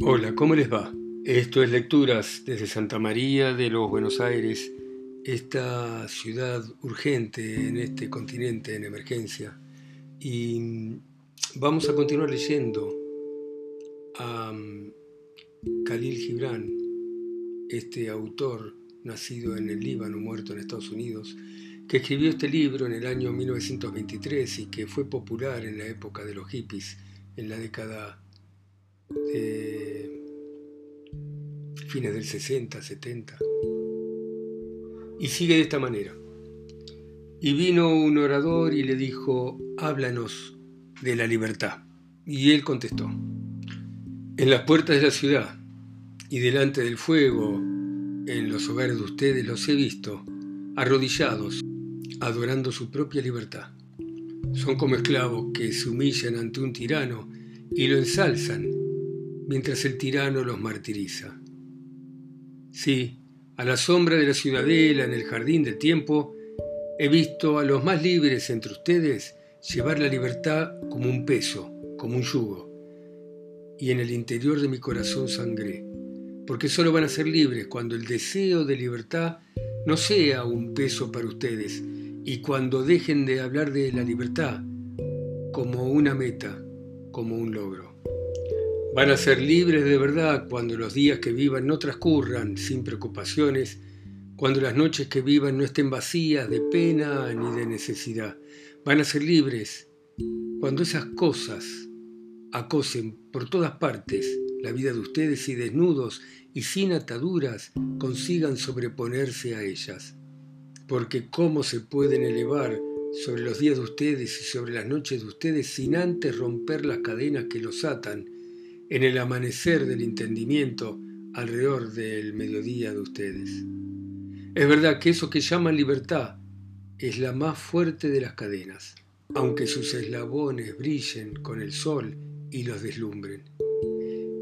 Hola, ¿cómo les va? Esto es Lecturas desde Santa María de los Buenos Aires, esta ciudad urgente en este continente en emergencia. Y vamos a continuar leyendo a um, Khalil Gibran, este autor nacido en el Líbano, muerto en Estados Unidos, que escribió este libro en el año 1923 y que fue popular en la época de los hippies, en la década de fines del 60, 70. Y sigue de esta manera. Y vino un orador y le dijo, háblanos de la libertad. Y él contestó, en las puertas de la ciudad y delante del fuego, en los hogares de ustedes los he visto, arrodillados, adorando su propia libertad. Son como esclavos que se humillan ante un tirano y lo ensalzan, mientras el tirano los martiriza. Sí, a la sombra de la ciudadela, en el jardín del tiempo, he visto a los más libres entre ustedes llevar la libertad como un peso, como un yugo. Y en el interior de mi corazón sangré, porque solo van a ser libres cuando el deseo de libertad no sea un peso para ustedes, y cuando dejen de hablar de la libertad como una meta, como un logro. Van a ser libres de verdad cuando los días que vivan no transcurran sin preocupaciones, cuando las noches que vivan no estén vacías de pena ni de necesidad. Van a ser libres cuando esas cosas acosen por todas partes la vida de ustedes y desnudos y sin ataduras consigan sobreponerse a ellas porque cómo se pueden elevar sobre los días de ustedes y sobre las noches de ustedes sin antes romper las cadenas que los atan en el amanecer del entendimiento alrededor del mediodía de ustedes. Es verdad que eso que llaman libertad es la más fuerte de las cadenas, aunque sus eslabones brillen con el sol y los deslumbren.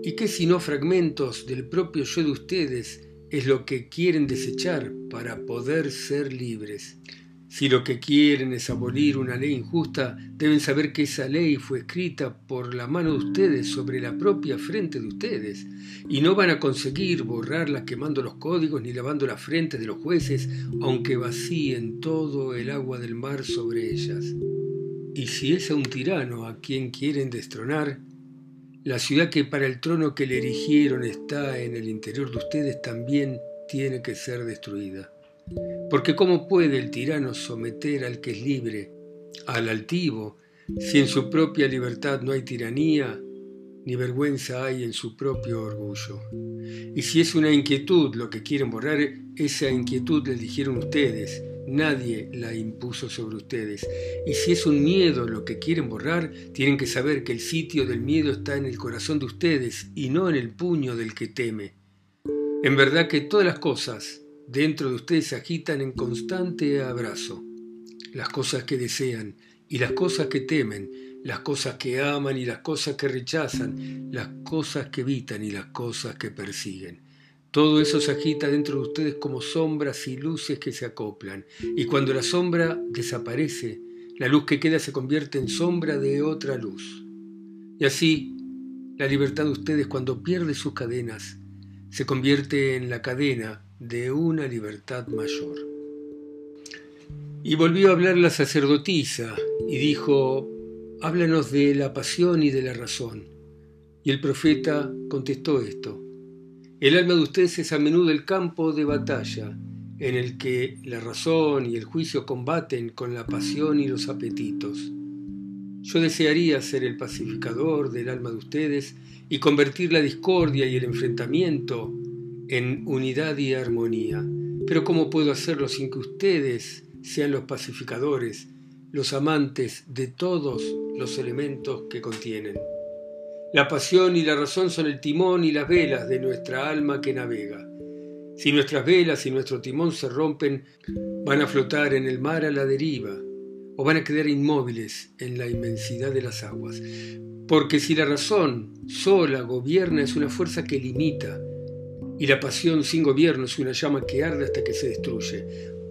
¿Y qué sino fragmentos del propio yo de ustedes es lo que quieren desechar para poder ser libres. Si lo que quieren es abolir una ley injusta, deben saber que esa ley fue escrita por la mano de ustedes sobre la propia frente de ustedes, y no van a conseguir borrarla quemando los códigos ni lavando la frente de los jueces, aunque vacíen todo el agua del mar sobre ellas. Y si es a un tirano a quien quieren destronar, la ciudad que para el trono que le erigieron está en el interior de ustedes también tiene que ser destruida. Porque ¿cómo puede el tirano someter al que es libre, al altivo, si en su propia libertad no hay tiranía, ni vergüenza hay en su propio orgullo? Y si es una inquietud lo que quieren borrar, esa inquietud la eligieron ustedes, Nadie la impuso sobre ustedes. Y si es un miedo lo que quieren borrar, tienen que saber que el sitio del miedo está en el corazón de ustedes y no en el puño del que teme. En verdad que todas las cosas dentro de ustedes se agitan en constante abrazo. Las cosas que desean y las cosas que temen, las cosas que aman y las cosas que rechazan, las cosas que evitan y las cosas que persiguen. Todo eso se agita dentro de ustedes como sombras y luces que se acoplan. Y cuando la sombra desaparece, la luz que queda se convierte en sombra de otra luz. Y así, la libertad de ustedes cuando pierde sus cadenas, se convierte en la cadena de una libertad mayor. Y volvió a hablar la sacerdotisa y dijo, háblanos de la pasión y de la razón. Y el profeta contestó esto, el alma de ustedes es a menudo el campo de batalla en el que la razón y el juicio combaten con la pasión y los apetitos. Yo desearía ser el pacificador del alma de ustedes y convertir la discordia y el enfrentamiento en unidad y armonía. Pero ¿cómo puedo hacerlo sin que ustedes sean los pacificadores, los amantes de todos los elementos que contienen? La pasión y la razón son el timón y las velas de nuestra alma que navega. Si nuestras velas y nuestro timón se rompen, van a flotar en el mar a la deriva o van a quedar inmóviles en la inmensidad de las aguas. Porque si la razón sola gobierna es una fuerza que limita y la pasión sin gobierno es una llama que arde hasta que se destruye.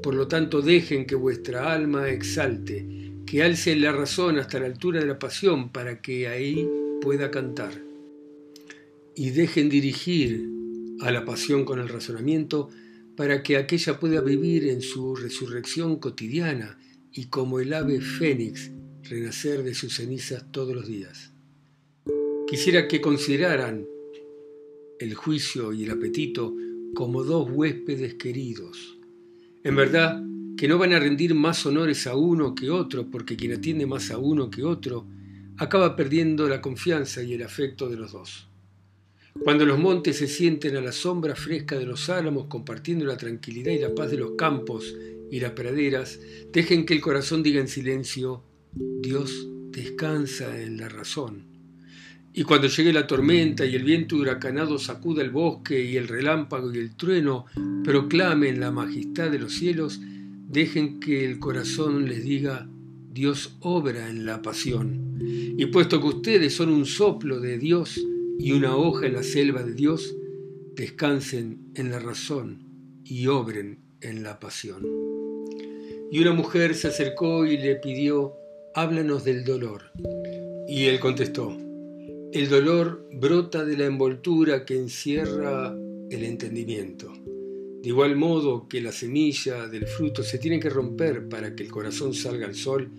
Por lo tanto, dejen que vuestra alma exalte, que alce la razón hasta la altura de la pasión para que ahí pueda cantar. y dejen dirigir a la pasión con el razonamiento para que aquella pueda vivir en su resurrección cotidiana y como el ave fénix renacer de sus cenizas todos los días. Quisiera que consideraran el juicio y el apetito como dos huéspedes queridos. En verdad que no van a rendir más honores a uno que otro, porque quien atiende más a uno que otro acaba perdiendo la confianza y el afecto de los dos. Cuando los montes se sienten a la sombra fresca de los álamos, compartiendo la tranquilidad y la paz de los campos y las praderas, dejen que el corazón diga en silencio, Dios descansa en la razón. Y cuando llegue la tormenta y el viento huracanado sacuda el bosque y el relámpago y el trueno proclamen la majestad de los cielos, dejen que el corazón les diga, Dios obra en la pasión. Y puesto que ustedes son un soplo de Dios y una hoja en la selva de Dios, descansen en la razón y obren en la pasión. Y una mujer se acercó y le pidió, háblanos del dolor. Y él contestó, el dolor brota de la envoltura que encierra el entendimiento. De igual modo que la semilla del fruto se tiene que romper para que el corazón salga al sol,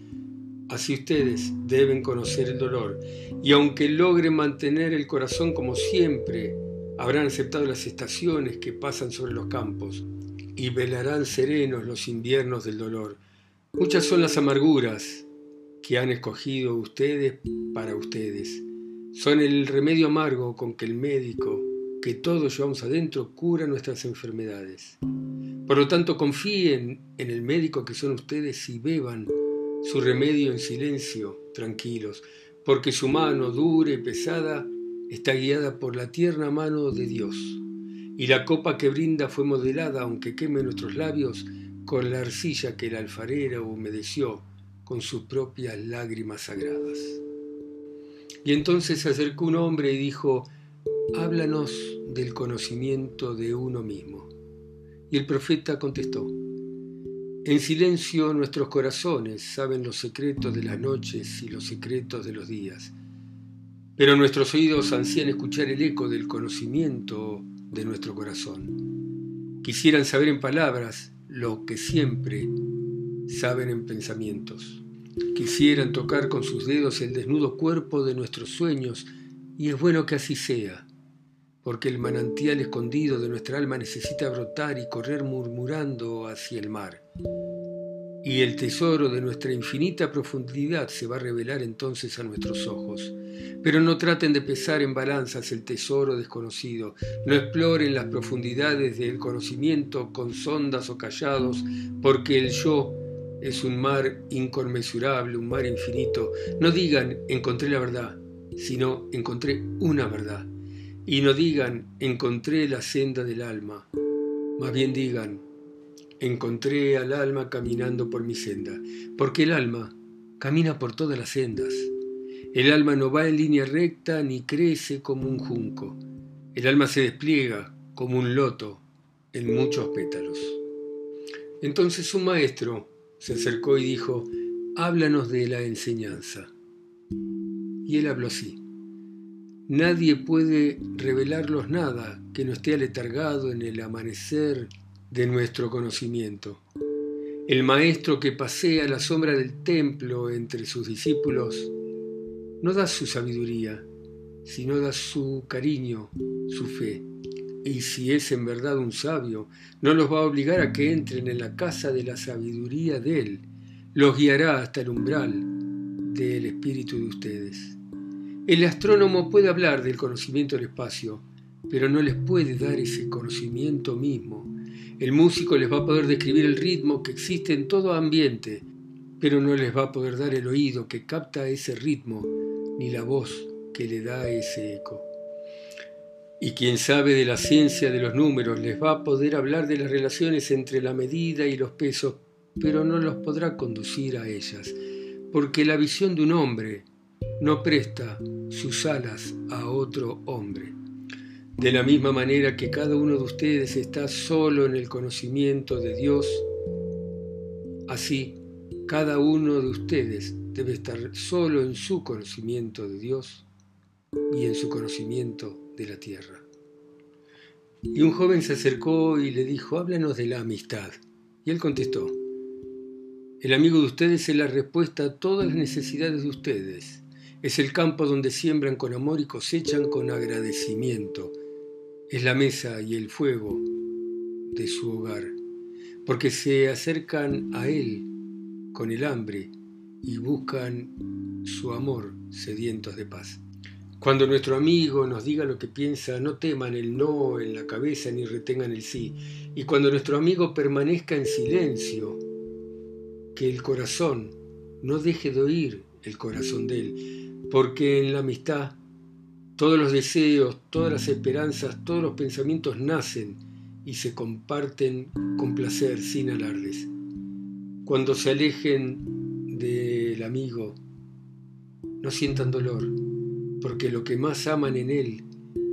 así ustedes deben conocer el dolor. Y aunque logren mantener el corazón como siempre, habrán aceptado las estaciones que pasan sobre los campos y velarán serenos los inviernos del dolor. Muchas son las amarguras que han escogido ustedes para ustedes. Son el remedio amargo con que el médico que todos llevamos adentro cura nuestras enfermedades. Por lo tanto, confíen en el médico que son ustedes y beban su remedio en silencio, tranquilos, porque su mano dura y pesada está guiada por la tierna mano de Dios. Y la copa que brinda fue modelada, aunque queme nuestros labios, con la arcilla que el alfarero humedeció con sus propias lágrimas sagradas. Y entonces se acercó un hombre y dijo, háblanos del conocimiento de uno mismo. Y el profeta contestó, en silencio nuestros corazones saben los secretos de las noches y los secretos de los días, pero nuestros oídos ansían escuchar el eco del conocimiento de nuestro corazón. Quisieran saber en palabras lo que siempre saben en pensamientos. Quisieran tocar con sus dedos el desnudo cuerpo de nuestros sueños, y es bueno que así sea, porque el manantial escondido de nuestra alma necesita brotar y correr murmurando hacia el mar. Y el tesoro de nuestra infinita profundidad se va a revelar entonces a nuestros ojos. Pero no traten de pesar en balanzas el tesoro desconocido, no exploren las profundidades del conocimiento con sondas o callados, porque el yo es un mar inconmensurable, un mar infinito. No digan encontré la verdad, sino encontré una verdad. Y no digan encontré la senda del alma, más bien digan encontré al alma caminando por mi senda, porque el alma camina por todas las sendas. El alma no va en línea recta ni crece como un junco. El alma se despliega como un loto en muchos pétalos. Entonces un maestro se acercó y dijo, háblanos de la enseñanza. Y él habló así. Nadie puede revelarlos nada que no esté aletargado en el amanecer de nuestro conocimiento. El maestro que pasea la sombra del templo entre sus discípulos no da su sabiduría, sino da su cariño, su fe. Y si es en verdad un sabio, no los va a obligar a que entren en la casa de la sabiduría de Él, los guiará hasta el umbral del espíritu de ustedes. El astrónomo puede hablar del conocimiento del espacio, pero no les puede dar ese conocimiento mismo. El músico les va a poder describir el ritmo que existe en todo ambiente, pero no les va a poder dar el oído que capta ese ritmo, ni la voz que le da ese eco. Y quien sabe de la ciencia de los números les va a poder hablar de las relaciones entre la medida y los pesos, pero no los podrá conducir a ellas, porque la visión de un hombre no presta sus alas a otro hombre. De la misma manera que cada uno de ustedes está solo en el conocimiento de Dios, así cada uno de ustedes debe estar solo en su conocimiento de Dios y en su conocimiento Y un joven se acercó y le dijo, háblanos de la amistad. Y él contestó, el amigo de ustedes es la respuesta a todas las necesidades de ustedes. Es el campo donde siembran con amor y cosechan con agradecimiento. Es la mesa y el fuego de su hogar, porque se acercan a Él con el hambre y buscan su amor sedientos de paz. Cuando nuestro amigo nos diga lo que piensa, no teman el no en la cabeza ni retengan el sí. Y cuando nuestro amigo permanezca en silencio, que el corazón no deje de oír el corazón de él, porque en la amistad todos los deseos, todas las esperanzas, todos los pensamientos nacen y se comparten con placer, sin alardes. Cuando se alejen del amigo, no sientan dolor, porque lo que más aman en él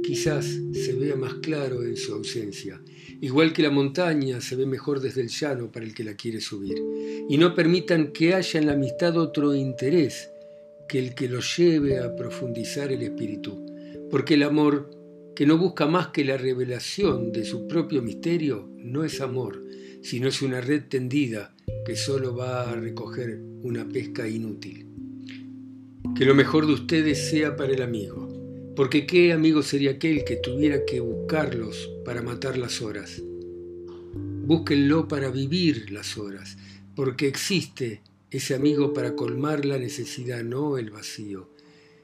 quizás se vea más claro en su ausencia, igual que la montaña se ve mejor desde el llano para el que la quiere subir. Y no permitan que haya en la amistad otro interés que el que lo lleve a profundizar el espíritu, porque el amor, que no busca más que la revelación de su propio misterio, no es amor, sino es una red tendida que solo va a recoger una pesca inútil. Que lo mejor de ustedes sea para el amigo, porque qué amigo sería aquel que tuviera que buscarlos para matar las horas. Búsquenlo para vivir las horas, porque existe ese amigo para colmar la necesidad, no el vacío.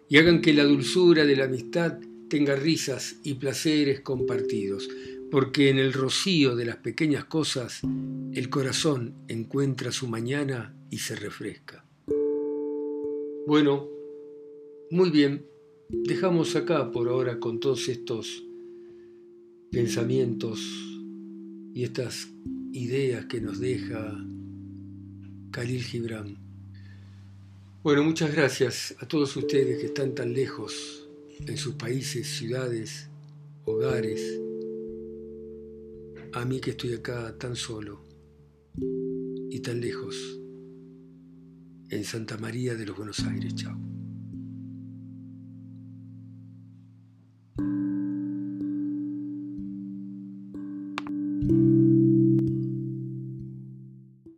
Y hagan que la dulzura de la amistad tenga risas y placeres compartidos, porque en el rocío de las pequeñas cosas el corazón encuentra su mañana y se refresca. Bueno, muy bien, dejamos acá por ahora con todos estos pensamientos y estas ideas que nos deja Khalil Gibran. Bueno, muchas gracias a todos ustedes que están tan lejos en sus países, ciudades, hogares. A mí que estoy acá tan solo y tan lejos en Santa María de los Buenos Aires. Chao.